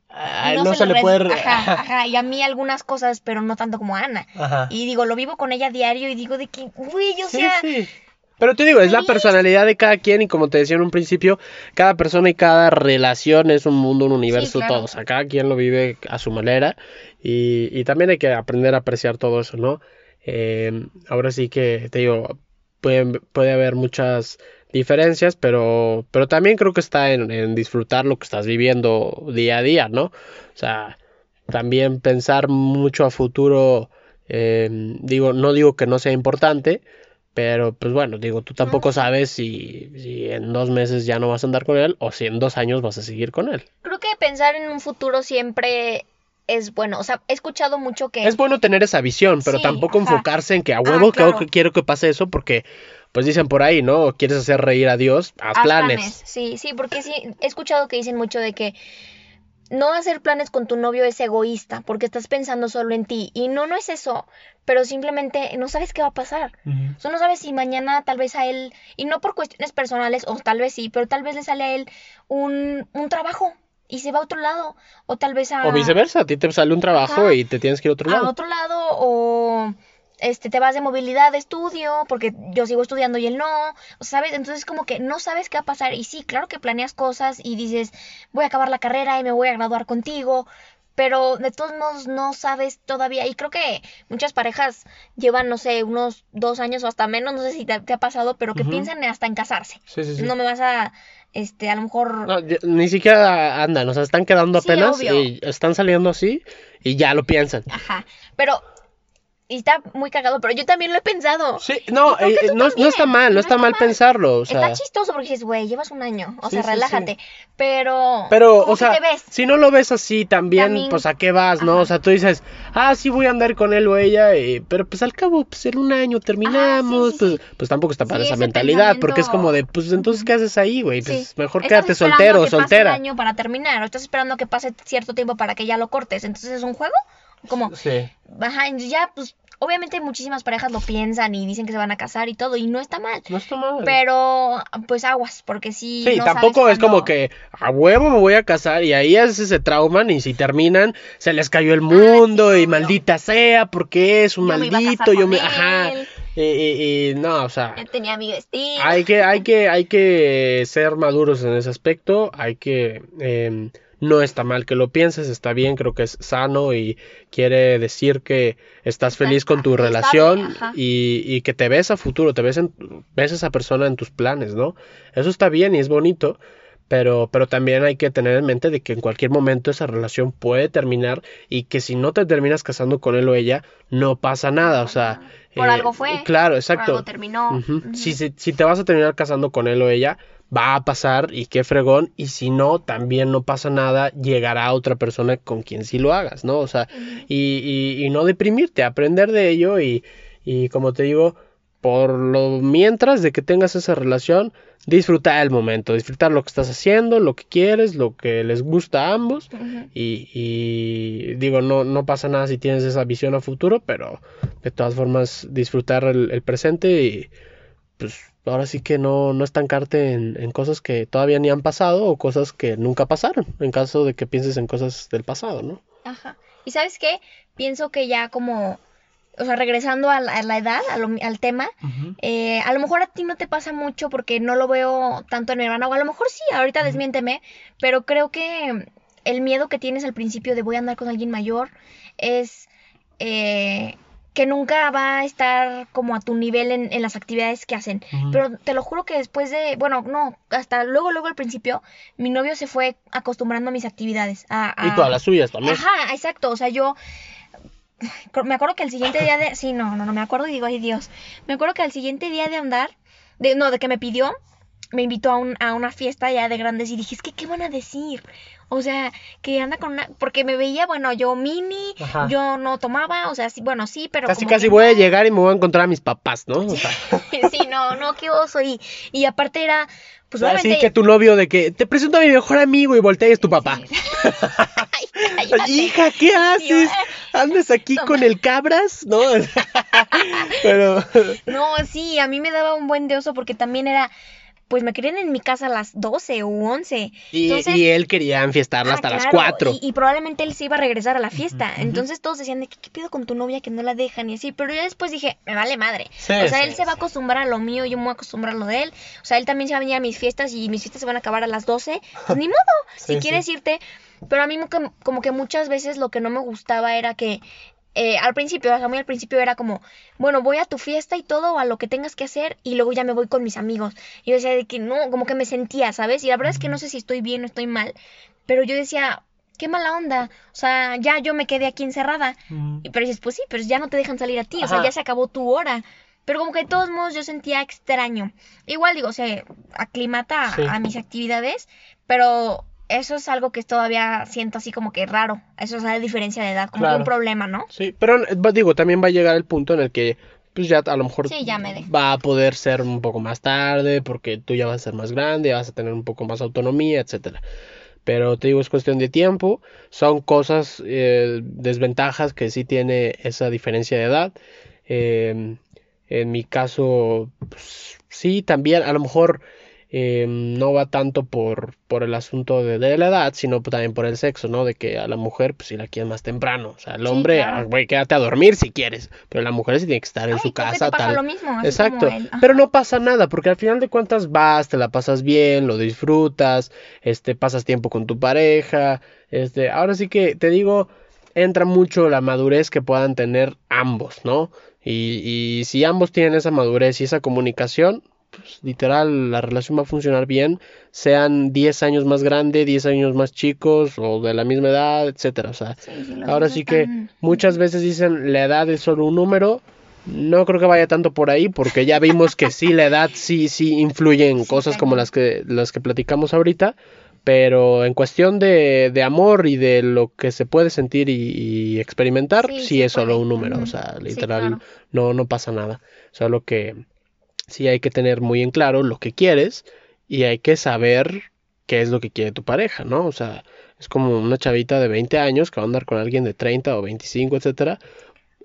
no, se, le puede. Ajá, ajá, y a mí algunas cosas, pero no tanto como a Ana. Ajá. Y digo, lo vivo con ella diario y digo de que, uy, yo sea. Sí. Pero te digo, es la personalidad de cada quien y como te decía en un principio, cada persona y cada relación es un mundo, un universo, todo. O sea, cada quien lo vive a su manera y, y también hay que aprender a apreciar todo eso, ¿no? Eh, ahora sí que te digo, puede, puede haber muchas diferencias, pero, pero también creo que está en, en disfrutar lo que estás viviendo día a día, ¿no? O sea, también pensar mucho a futuro, eh, digo, no digo que no sea importante, pero pues bueno, digo, tú tampoco sabes si, si, en dos meses ya no vas a andar con él o si en dos años vas a seguir con él. Creo que pensar en un futuro siempre es bueno. O sea, he escuchado mucho que... Es bueno tener esa visión, pero tampoco enfocarse en que a huevo ah, que quiero que pase eso porque... Pues dicen por ahí, ¿no? Quieres hacer reír a Dios, haz, planes. Sí, sí, porque sí, he escuchado que dicen mucho de que no hacer planes con tu novio es egoísta, porque estás pensando solo en ti. Y no, no es eso, pero simplemente no sabes qué va a pasar. O sea, no sabes si mañana tal vez a él, y no por cuestiones personales, o tal vez sí, pero tal vez le sale a él un, un trabajo y se va a otro lado. O tal vez a... O viceversa, a ti te sale un trabajo y te tienes que ir a otro lado. A otro lado, o este, te vas de movilidad de estudio, porque yo sigo estudiando y él no, ¿sabes? Entonces como que no sabes qué va a pasar. Y sí, claro que planeas cosas y dices, voy a acabar la carrera y me voy a graduar contigo, pero de todos modos no sabes todavía. Y creo que muchas parejas llevan, no sé, unos dos años o hasta menos, no sé si te, te ha pasado, pero que piensan hasta en casarse. Sí, sí, sí. No me vas a, este, a lo mejor... No, ni siquiera andan, o sea, están quedando apenas y están saliendo así y ya lo piensan. Ajá, pero... Y está muy cagado, pero yo también lo he pensado. Sí, no, eh, no, no está mal, no, no está está mal pensarlo, o sea, Está chistoso porque dices, güey, llevas un año, o Sí, sea, sí, sí. relájate. Pero, pero, ¿cómo o sea, ves? si no lo ves así también, También- pues a qué vas, ¿no? O sea, tú dices, ah, sí voy a andar con él o ella, y- pero pues al cabo, pues en un año terminamos, sí, pues, pues tampoco está para esa mentalidad, porque es como de, pues entonces, ¿qué haces ahí, güey? Pues mejor Estás quédate esperando soltero o que pase soltera. un año para terminar, o estás esperando que pase cierto tiempo para que ya lo cortes. Entonces es un juego. Como, Sí. ajá, ya, pues, obviamente muchísimas parejas lo piensan y dicen que se van a casar y todo, y no está mal. No está mal. Pero, pues aguas, porque sí. Sí, no tampoco sabes es como que a huevo me voy a casar y ahí es ese trauman y si terminan se les cayó el mundo Ah, sí, y maldita sea porque es un Yo a maldito, yo me, ajá, y, y- y no, o sea, Ya tenía mi vestido. hay que, hay que, hay que ser maduros en ese aspecto, hay que, em, no está mal que lo pienses, está bien, creo que es sano y quiere decir que estás Está feliz con tu relación y, y que te ves a futuro, te ves, en, ves a esa persona en tus planes, ¿no? Eso está bien y es bonito, pero, pero también hay que tener en mente de que en cualquier momento esa relación puede terminar y que si no te terminas casando con él o ella, no pasa nada, o sea... Por eh, algo fue, Claro, Por exacto. algo terminó. Si, si, si te vas a terminar casando con él o ella, va a pasar y qué fregón. Y si no, también no pasa nada, llegará otra persona con quien sí lo hagas, ¿no? O sea, y, y, y no deprimirte, aprender de ello y, y como te digo, por lo mientras de que tengas esa relación, disfrutar el momento, disfrutar lo que estás haciendo, lo que quieres, lo que les gusta a ambos. Y, y digo, no, no pasa nada si tienes esa visión a futuro, pero de todas formas disfrutar el, el presente y pues ahora sí que no, no estancarte en, en cosas que todavía ni han pasado o cosas que nunca pasaron, en caso de que pienses en cosas del pasado, ¿no? Ajá. ¿Y sabes qué? Pienso que ya como, o sea, regresando a la, a la edad, a lo- al tema, eh, a lo mejor a ti no te pasa mucho porque no lo veo tanto en mi hermana, o a lo mejor sí, ahorita desmiénteme, pero creo que el miedo que tienes al principio de voy a andar con alguien mayor es eh, que nunca va a estar como a tu nivel en, en las actividades que hacen. Pero te lo juro que después de, bueno, no, hasta luego, luego al principio, mi novio se fue acostumbrando a mis actividades. A, Y a- todas las suyas también. Ajá, exacto. O sea, yo me acuerdo que el siguiente día de. Sí, no, no, no me acuerdo y digo, ay Dios. Me acuerdo que al siguiente día de andar, de, no, de que me pidió, me invitó a, un, a una fiesta ya de grandes y dije, es que, ¿qué van a decir? O sea, que anda con una. Porque me veía, bueno, yo mini, Ajá. yo no tomaba, o sea, sí, bueno, sí, pero. Casi como casi que voy a llegar y me voy a encontrar a mis papás, ¿no? O sea, sí, no, no, qué oso. Y, y aparte era, pues así obviamente. que tu novio de que te presento a mi mejor amigo y voltea y es tu papá. Ay. Hija, ¿qué haces? ¿Andas aquí Toma. con el cabras? ¿No? Pero... No, sí, a mí me daba un buen de oso porque también era, pues me querían en mi casa a las 12 u 11. Y, Entonces- y él quería enfiestarla Ah, hasta las claro, 4. Y, y probablemente él se iba a regresar a la fiesta. Entonces todos decían, de, ¿qué, qué pido con tu novia que no la dejan? Y así. Pero yo después dije, me vale madre. Sí, o sea, sí, él se va a acostumbrar a lo mío, yo me voy a acostumbrar a lo de él. O sea, él también se va a venir a mis fiestas y mis fiestas se van a acabar a las 12. Pues ni modo, si quieres irte. Pero a mí mo- como- como que muchas veces lo que no me gustaba era que eh, al principio, o sea, muy al principio era como, bueno, voy a tu fiesta y todo, o a lo que tengas que hacer, y luego ya me voy con mis amigos. Y yo decía de que no, como que me sentía, ¿sabes? Y la verdad es que no sé si estoy bien o estoy mal, pero yo decía, qué mala onda. O sea, ya yo me quedé aquí encerrada. Y- Pero dices, pues sí, pero ya no te dejan salir a ti, o sea, ya se acabó tu hora. Pero como que de todos modos yo sentía extraño. Igual digo, se aclimata a mis actividades, pero eso es algo que todavía siento así como que raro. Eso es la diferencia de edad, como que un problema, ¿no? Sí, pero digo, también va a llegar el punto en el que pues ya a lo mejor Sí, ya me va a poder ser un poco más tarde porque tú ya vas a ser más grande, vas a tener un poco más autonomía, etcétera. Pero te digo, es cuestión de tiempo, son cosas, eh, desventajas que sí tiene esa diferencia de edad. Eh, en mi caso, pues, sí, también a lo mejor eh, no va tanto por, por el asunto de, de la edad, sino también por el sexo, ¿no? De que a la mujer, pues si la quieren más temprano. O sea, el hombre, ah, güey, quédate a dormir si quieres. Pero la mujer sí tiene que estar en Ay, su te casa, tal. lo mismo, así Exacto. Pero no pasa nada, porque al final de cuentas vas, te la pasas bien, lo disfrutas, este, pasas tiempo con tu pareja. Este, ahora sí que te digo, entra mucho la madurez que puedan tener ambos, ¿no? Y, y si ambos tienen esa madurez y esa comunicación, pues literal la relación va a funcionar bien, sean 10 años más grande, 10 años más chicos o de la misma edad, etcétera, o sea, Sí, sí, los ahora sí que están- muchas veces dicen la edad es solo un número, no creo que vaya tanto por ahí porque ya vimos que sí la edad sí sí influye en Sí, cosas como las que las que platicamos ahorita, pero en cuestión de, de amor y de lo que se puede sentir y, y experimentar, sí, es solo un número, o sea, Sí, literal claro. no no pasa nada, solo que sí hay que tener muy en claro lo que quieres y hay que saber qué es lo que quiere tu pareja, ¿no? O sea, es como una chavita de 20 años que va a andar con alguien de 30 o 25, etcétera.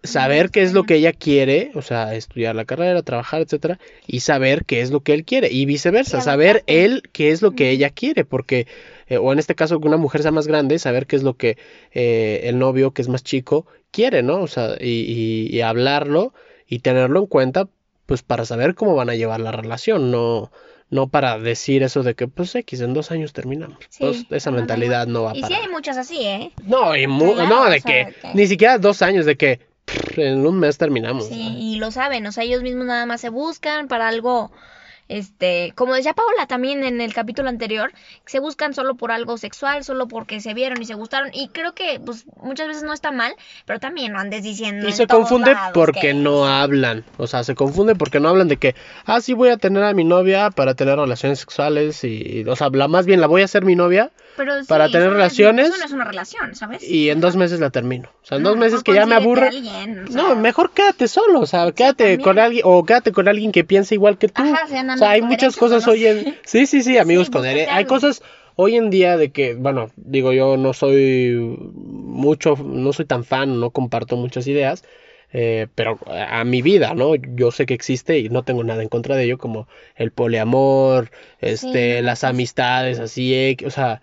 Saber qué es lo que ella quiere, o sea, estudiar la carrera, trabajar, etcétera, y saber qué es lo que él quiere, y viceversa, saber él qué es lo que ella quiere, porque, eh, o en este caso, que una mujer sea más grande, saber qué es lo que eh, el novio, que es más chico, quiere, ¿no? O sea, y, y- y hablarlo y tenerlo en cuenta, pues para saber cómo van a llevar la relación, no, no para decir eso de que, pues X, en dos años terminamos. Sí, pues esa no, mentalidad no va Y sí hay muchas así, ¿eh? No, y mu- Claro, no, o de sea, que ni siquiera dos años, de que pff, en un mes terminamos. Sí, y lo saben, o sea, ellos mismos nada más se buscan para algo, este, como decía Paola también en el capítulo anterior, se buscan solo por algo sexual, solo porque se vieron y se gustaron, y creo que, pues, muchas veces no está mal, pero también no andes diciendo Y se confunde porque que- no hablan. O sea, se confunde porque no hablan de que, ah, sí voy a tener a mi novia para tener relaciones sexuales y, o sea, la, más bien la voy a hacer mi novia Pero sí, para tener eso relaciones eso no es una relación, ¿sabes? y en dos meses la termino. O sea, en dos meses que ya me aburre. a alguien, o sea, No, mejor quédate solo, o sea, quédate también. con alguien o quédate con alguien que piense igual que tú. Ajá, sean o sea, hay muchas cosas hoy en Sí, sí, sí, amigos con derechos. Hay cosas hoy en día de que, bueno, digo yo no soy mucho no soy tan fan, no comparto muchas ideas, eh, pero a mi vida, ¿no? Yo sé que existe y no tengo nada en contra de ello, como el poliamor, este, Sí, las pues. amistades así, eh, o sea,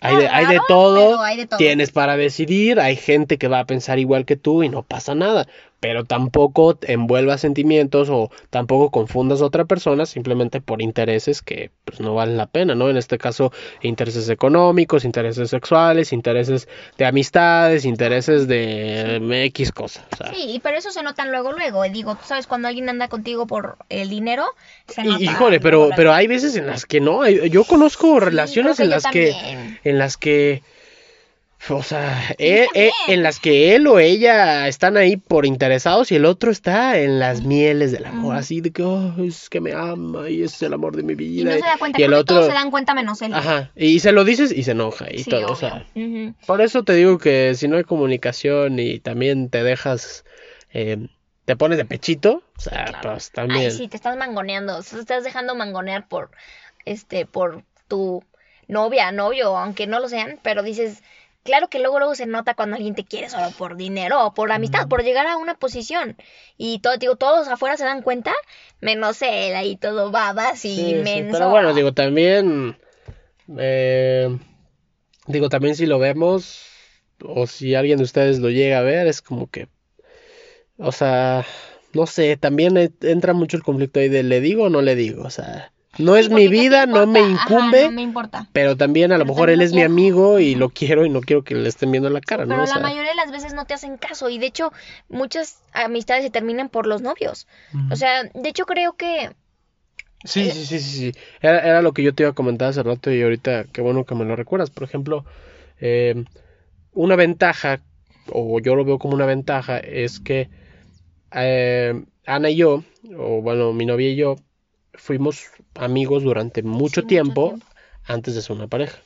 Hay de, hay de todo, hay de todo. tienes para decidir, hay gente que va a pensar igual que tú y no pasa nada, pero tampoco envuelvas sentimientos o tampoco confundas a otra persona simplemente por intereses que pues no valen la pena, ¿no? En este caso, intereses económicos, intereses sexuales, intereses de amistades, intereses de X cosas, Sí, pero eso se nota luego, luego. Digo, tú sabes, cuando alguien anda contigo por el dinero, se Y- nota. híjole, pero, pero hay veces en las que no. Yo conozco relaciones las que, en las que, o sea, eh, eh, en las que él o ella están ahí por interesados y el otro está en las mieles del amor, así de que "Oh, es que me ama y es el amor de mi Y vida. no se da cuenta, y el otro, todos se dan cuenta menos él. ajá, y se lo dices y se enoja y Sí, todo, o sea, por eso te digo que si no hay comunicación y también te dejas, eh, te pones de pechito, o sea, Claro. pues también. Ay, sí, te estás mangoneando, te estás dejando mangonear por, este, por tu novia, novio, aunque no lo sean, pero dices, claro que luego luego se nota cuando alguien te quiere solo por dinero o por amistad, por llegar a una posición. Y todo, digo, todos afuera se dan cuenta, menos él ahí todo babas y Sí, pero bueno, digo, también, eh, digo, también si lo vemos, o si alguien de ustedes lo llega a ver, es como que, o sea, no sé, también e- entra mucho el conflicto ahí de le digo o no le digo, o sea, no es Sí, mi porque ¿qué te vida, no me? Ajá, incumbe, no me importa. pero también a lo Pero mejor él es mi amigo y lo quiero y no quiero que le estén viendo la cara, ¿no? Pero O la mayoría de las veces no te hacen caso y de hecho muchas amistades se terminan por los novios. O sea, de hecho creo que Sí, sí, sí, sí, sí. Era, era lo que yo te iba a comentar hace rato y ahorita qué bueno que me lo recuerdas. Por ejemplo, eh, una ventaja, o yo lo veo como una ventaja, es que eh, Ana y yo, o bueno, mi novia y yo, fuimos amigos durante mucho, Sí, mucho tiempo, antes de ser una pareja.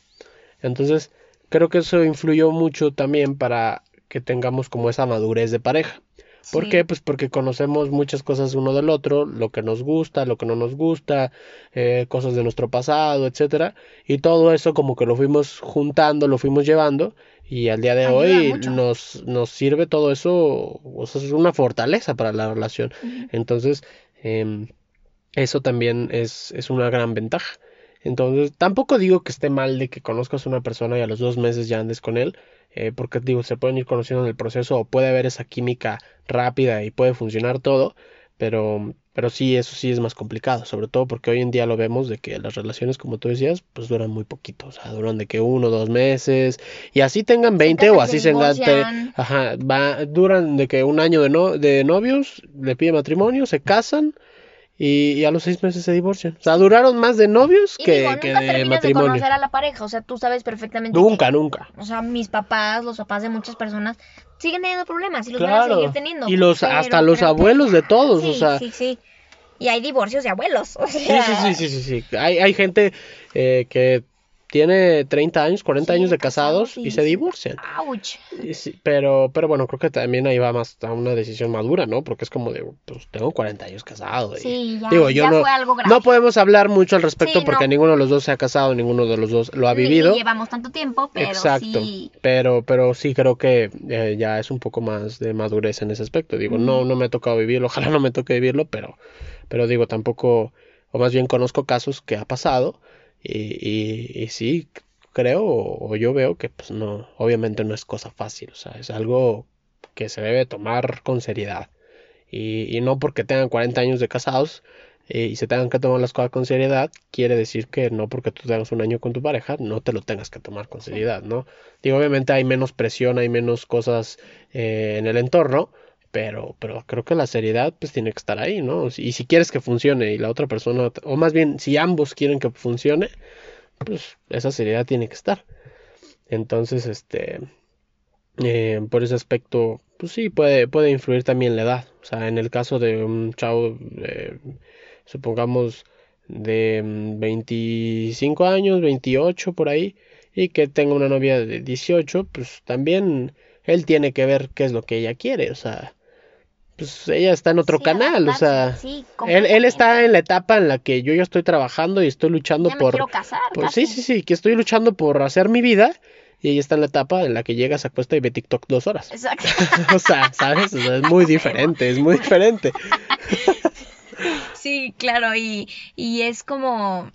Entonces, creo que eso influyó mucho también para que tengamos como esa madurez de pareja. ¿Por sí, qué? Pues porque conocemos muchas cosas uno del otro, lo que nos gusta, lo que no nos gusta, eh, cosas de nuestro pasado, etcétera, y todo eso como que lo fuimos juntando, lo fuimos llevando, y al día de Ayuda hoy mucho. nos, nos sirve todo eso, o sea, es una fortaleza para la relación. Entonces, em, eso también es, es una gran ventaja. Entonces, tampoco digo que esté mal de que conozcas a una persona y a los dos meses ya andes con él, eh, porque digo, se pueden ir conociendo en el proceso o puede haber esa química rápida y puede funcionar todo, pero, pero sí, eso sí es más complicado, sobre todo porque hoy en día lo vemos de que las relaciones, como tú decías, pues duran muy poquito, o sea, duran de que uno, dos meses, y así tengan 20 o así se tengan, ajá, va, duran de que un año de, no, de novios, le pide matrimonio, se casan, y, a los seis meses se divorcian. O sea, duraron más de novios que, nunca que de matrimonio. de conocer a la pareja, o sea, tú sabes perfectamente. Nunca, nunca. O sea, mis papás, los papás de muchas personas siguen teniendo problemas y los van a seguir teniendo. Y los hasta los abuelos de todos, sí, o sea. Sí, sí. Y hay divorcios de abuelos. O sea... sí, sí, sí, sí, sí, sí. Hay, hay gente eh, que tiene 30 años, 40 años de casados y se divorcian. ¡Auch! pero, pero bueno, creo que también ahí va más a una decisión madura, ¿no? Porque es como de, pues tengo 40 años casado. sí, ya, Digo, yo no, fue algo grave. no podemos hablar mucho al respecto porque ninguno de los dos se ha casado, ninguno de los dos lo ha vivido. llevamos tanto tiempo, pero Exacto. Pero, pero sí creo que eh, ya es un poco más de madurez en ese aspecto. Digo, no, no me ha tocado vivirlo, ojalá no me toque vivirlo, pero, pero digo, tampoco, o más bien conozco casos que ha pasado. Y, y, y sí, creo o, yo veo que pues no, obviamente no es cosa fácil, o sea, es algo que se debe tomar con seriedad. Y, y no porque tengan 40 años de casados eh, y se tengan que tomar las cosas con seriedad, quiere decir que no porque tú tengas un año con tu pareja, no te lo tengas que tomar con seriedad, ¿no? Digo, obviamente hay menos presión, hay menos cosas eh, en el entorno, pero, pero creo que la seriedad pues tiene que estar ahí, ¿no? Y si quieres que funcione y la otra persona, o más bien si ambos quieren que funcione, pues esa seriedad tiene que estar. Entonces, este, eh, por ese aspecto, pues sí, puede, puede influir también la edad. O sea, en el caso de un chavo, eh, supongamos, de 25 mm, años, 28 por ahí, y que tenga una novia de 18, pues también él tiene que ver qué es lo que ella quiere. O sea, pues ella está en otro canal, o sea, él, él, está en la etapa en la que yo ya estoy trabajando y estoy luchando por, sí, sí, sí, que estoy luchando por hacer mi vida y ella está en la etapa en la que llega, se acuesta y ve TikTok dos horas. Exacto. o sea, ¿sabes? es muy diferente, es muy diferente. sí, claro, y, y es como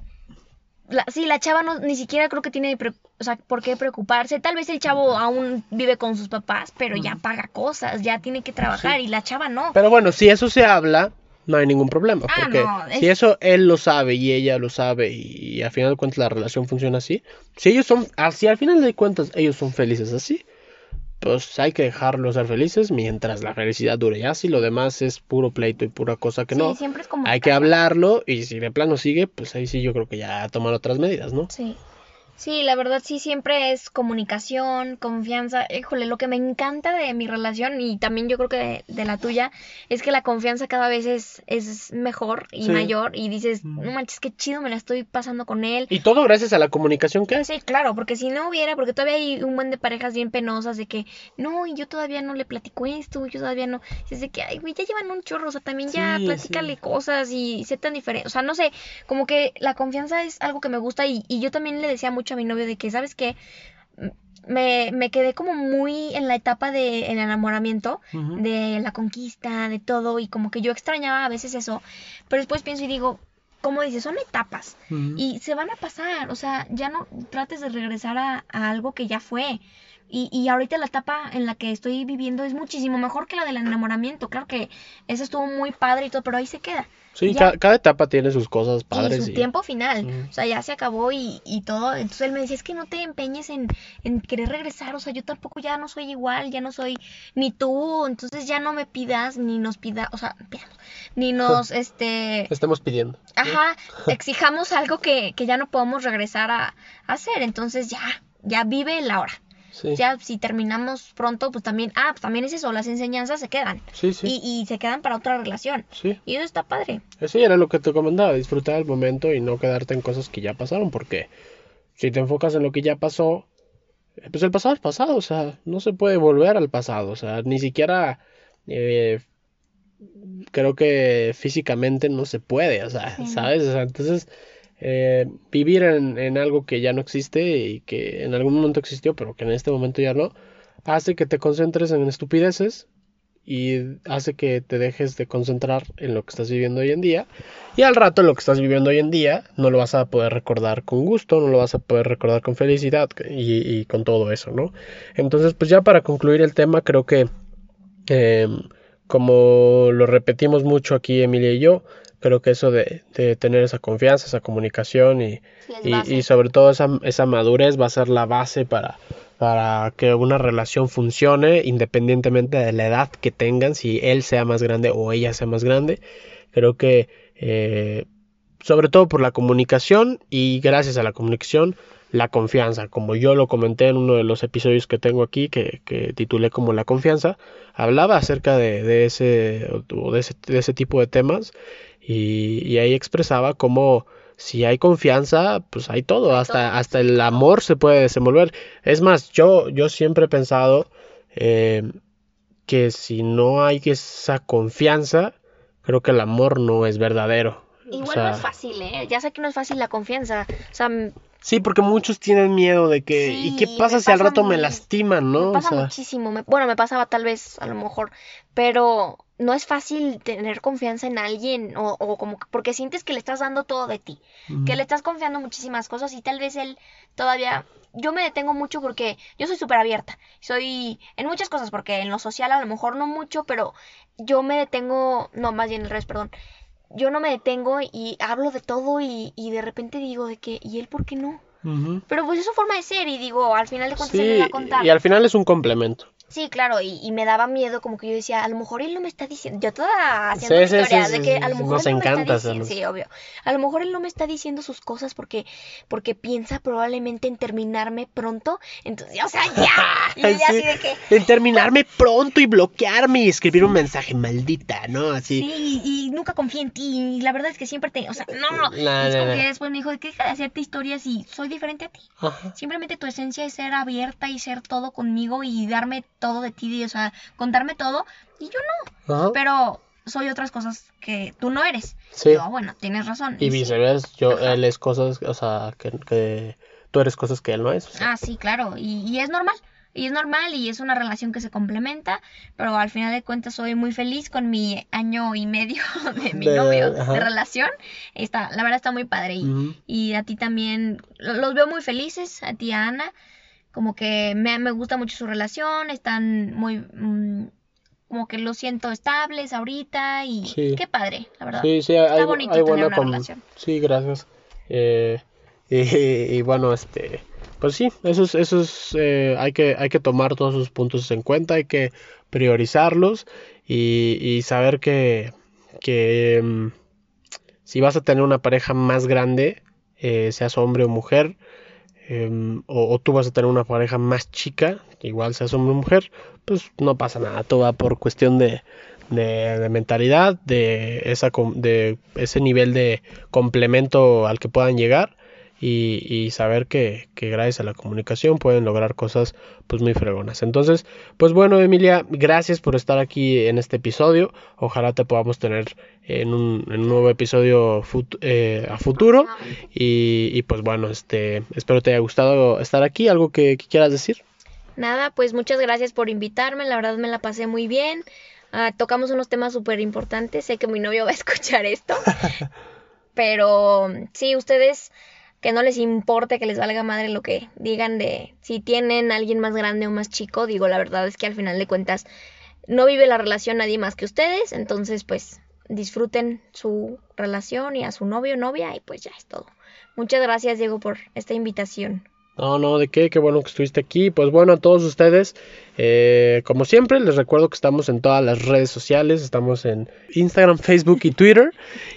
la, sí, la chava no, ni siquiera creo que tiene o sea, por qué preocuparse. Tal vez el chavo aún vive con sus papás, pero ya paga cosas, ya tiene que trabajar y la chava no. Pero bueno, si eso se habla, no hay ningún problema. Ah, porque si eso él lo sabe y ella lo sabe y, al final de cuentas la relación funciona así, si ellos son, si al final de cuentas ellos son felices así, pues hay que dejarlos ser felices mientras la felicidad dure. Ya si lo demás es puro pleito y pura cosa que no, siempre es como hay que hablarlo y si de plano sigue, pues ahí sí yo creo que ya tomar otras medidas, ¿no? Sí. Sí, la verdad sí siempre es comunicación, confianza. Híjole, lo que me encanta de mi relación y también yo creo que de, la tuya es que la confianza cada vez es, es mejor y mayor y dices, no manches, qué chido me la estoy pasando con él. Y todo gracias a la comunicación que hay. Sí, claro, porque si no hubiera, porque todavía hay un buen de parejas bien penosas de que, no, y yo todavía no le platico esto, yo todavía no. Es de que, ay, güey, ya llevan un chorro, o sea, también ya platícale cosas y sé tan diferente. O sea, no sé, como que la confianza es algo que me gusta y, y yo también le decía mucho a mi novio de que, ¿sabes qué? Me, me, quedé como muy en la etapa de el enamoramiento, de la conquista, de todo, y como que yo extrañaba a veces eso, pero después pienso y digo, como dices, son etapas y se van a pasar, o sea, ya no trates de regresar a, a algo que ya fue. Y, y, ahorita la etapa en la que estoy viviendo es muchísimo mejor que la del enamoramiento. Claro que eso estuvo muy padre y todo, pero ahí se queda. Sí, cada, etapa tiene sus cosas padres. Y su tiempo final. O sea, ya se acabó y, y, todo. Entonces él me decía, es que no te empeñes en, en, querer regresar. O sea, yo tampoco ya no soy igual, ya no soy ni tú. Entonces ya no me pidas, ni nos pidas, o sea, ni nos, este... Estemos pidiendo. Ajá, exijamos algo que, que ya no podemos regresar a, a hacer. Entonces ya, ya vive la hora. Ya si terminamos pronto, pues también, ah, pues también es eso, las enseñanzas se quedan. Sí, sí. Y, y se quedan para otra relación. Sí. Y eso está padre. Eso era lo que te comentaba, disfrutar el momento y no quedarte en cosas que ya pasaron, porque si te enfocas en lo que ya pasó, eh, pues el pasado es pasado, o sea, no se puede volver al pasado, o sea, ni siquiera eh, creo que físicamente no se puede, o sea, ¿sabes? O sea, entonces eh, vivir en, algo que ya no existe y que en algún momento existió, pero que en este momento ya no, hace que te concentres en estupideces y hace que te dejes de concentrar en lo que estás viviendo hoy en día y al rato lo que estás viviendo hoy en día no lo vas a poder recordar con gusto, no lo vas a poder recordar con felicidad y, con todo eso, ¿no? Entonces pues ya para concluir el tema creo que em, como lo repetimos mucho aquí Emilia y yo, creo que eso de, tener esa confianza, esa comunicación y, y, sobre todo esa, esa madurez va a ser la base para para que una relación funcione independientemente de la edad que tengan, si él sea más grande o ella sea más grande. Creo que eh, sobre todo por la comunicación y gracias a la comunicación, la confianza. Como yo lo comenté en uno de los episodios que tengo aquí, que, que titulé como La confianza, hablaba acerca de, de ese, de, ese, de ese tipo de temas y, y ahí expresaba cómo si hay confianza, pues hay todo, hasta, hasta el amor se puede desenvolver. Es más, yo, yo siempre he pensado eh, que si no hay esa confianza, creo que el amor no es verdadero. Igual no es fácil, ¿eh? Ya sé que no es fácil la confianza. O sea, Sí, porque muchos tienen miedo de que... ¿Y qué pasa si al rato me lastiman, no? Me pasa muchísimo. bueno, me pasaba tal vez, a lo mejor. Pero no es fácil tener confianza en alguien o, o como porque sientes que le estás dando todo de ti, que le estás confiando muchísimas cosas y tal vez él todavía... Yo me detengo mucho porque yo soy súper abierta, soy en muchas cosas, porque en lo social a lo mejor no mucho, pero yo me detengo, no, más bien el revés, perdón, yo no me detengo y hablo de todo y, y de repente digo de que, ¿y él por qué no? Pero pues es su forma de ser y digo, al final de cuentas él me va a contar. Y al final es un complemento. Sí, claro, y, me daba miedo, como que yo decía, a lo mejor él no me está diciendo, yo toda haciendo historias de que a lo mejor él no me está diciendo, sí, obvio, a lo mejor él no me está diciendo sus cosas porque, porque piensa probablemente en terminarme pronto, entonces, o sea, ya, y así de que... En terminarme pronto y bloquearme y escribir un mensaje maldita, ¿no? Así. Sí, y, nunca confía en ti, y la verdad es que siempre te, o sea, no, no, y después me dijo, que deja de hacerte historias y soy diferente a ti, simplemente tu esencia es ser abierta y ser todo conmigo y darme todo de ti, o sea, contarme todo, y yo no. Pero soy otras cosas que tú no eres. Sí. Yo, bueno, tienes razón. Y, viceversa, yo, él es cosas, o sea, que, que, tú eres cosas que él no es. Ah, sí, claro, y, es normal. Y es normal y es una relación que se complementa, pero al final de cuentas soy muy feliz con mi año y medio de mi novio de relación. Está, la verdad está muy padre y, y a ti también los veo muy felices, a ti Ana como que me, me gusta mucho su relación, están muy, mm, como que lo siento estables ahorita y qué padre, la verdad. Sí, sí, Está bonito tener una relación. Sí, gracias. Eh, y, bueno, este, pues sí, esos, esos, eh, hay que, hay que tomar todos esos puntos en cuenta, hay que priorizarlos y, y saber que, que mm, si vas a tener una pareja más grande, eh, seas hombre o mujer, Em, o, tú vas a tener una pareja más chica, igual seas hombre o mujer, pues no pasa nada, todo va por cuestión de, de, mentalidad, de, esa, de ese nivel de complemento al que puedan llegar y, saber que, gracias a la comunicación pueden lograr cosas pues muy fregonas. Entonces, pues bueno Emilia, gracias por estar aquí en este episodio. Ojalá te podamos tener en un, nuevo episodio eh, a futuro. Y, pues bueno, este espero te haya gustado estar aquí. ¿Algo que, quieras decir? Nada, pues muchas gracias por invitarme. La verdad me la pasé muy bien. Ah, tocamos unos temas súper importantes. Sé que mi novio va a escuchar esto. Pero sí, ustedes que no les importe, que les valga madre lo que digan de si tienen a alguien más grande o más chico. Digo, la verdad es que al final de cuentas no vive la relación nadie más que ustedes, entonces pues disfruten su relación y a su novio o novia y pues ya es todo. Muchas gracias Diego por esta invitación. No, no, de qué, qué bueno que estuviste aquí. Pues bueno, a todos ustedes, eh, como siempre, les recuerdo que estamos en todas las redes sociales, estamos en Instagram, Facebook y Twitter.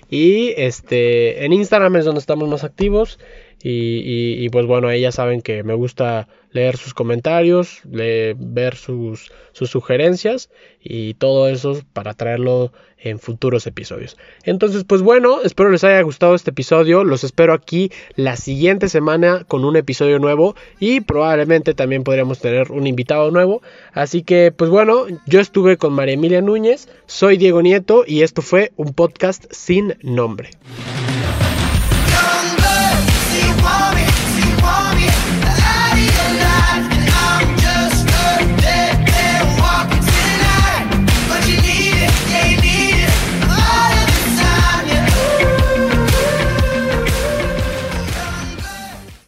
Y este, en Instagram es donde estamos más activos. Y, pues bueno, ahí ya saben que me gusta leer sus comentarios, ver sus sugerencias y todo eso para traerlo en futuros episodios. Entonces, pues bueno, espero les haya gustado este episodio. Los espero aquí la siguiente semana con un episodio nuevo y probablemente también podríamos tener un invitado nuevo. Así que, pues bueno, yo estuve con María Emilia Núñez, soy Diego Nieto y esto fue un podcast sin nombre.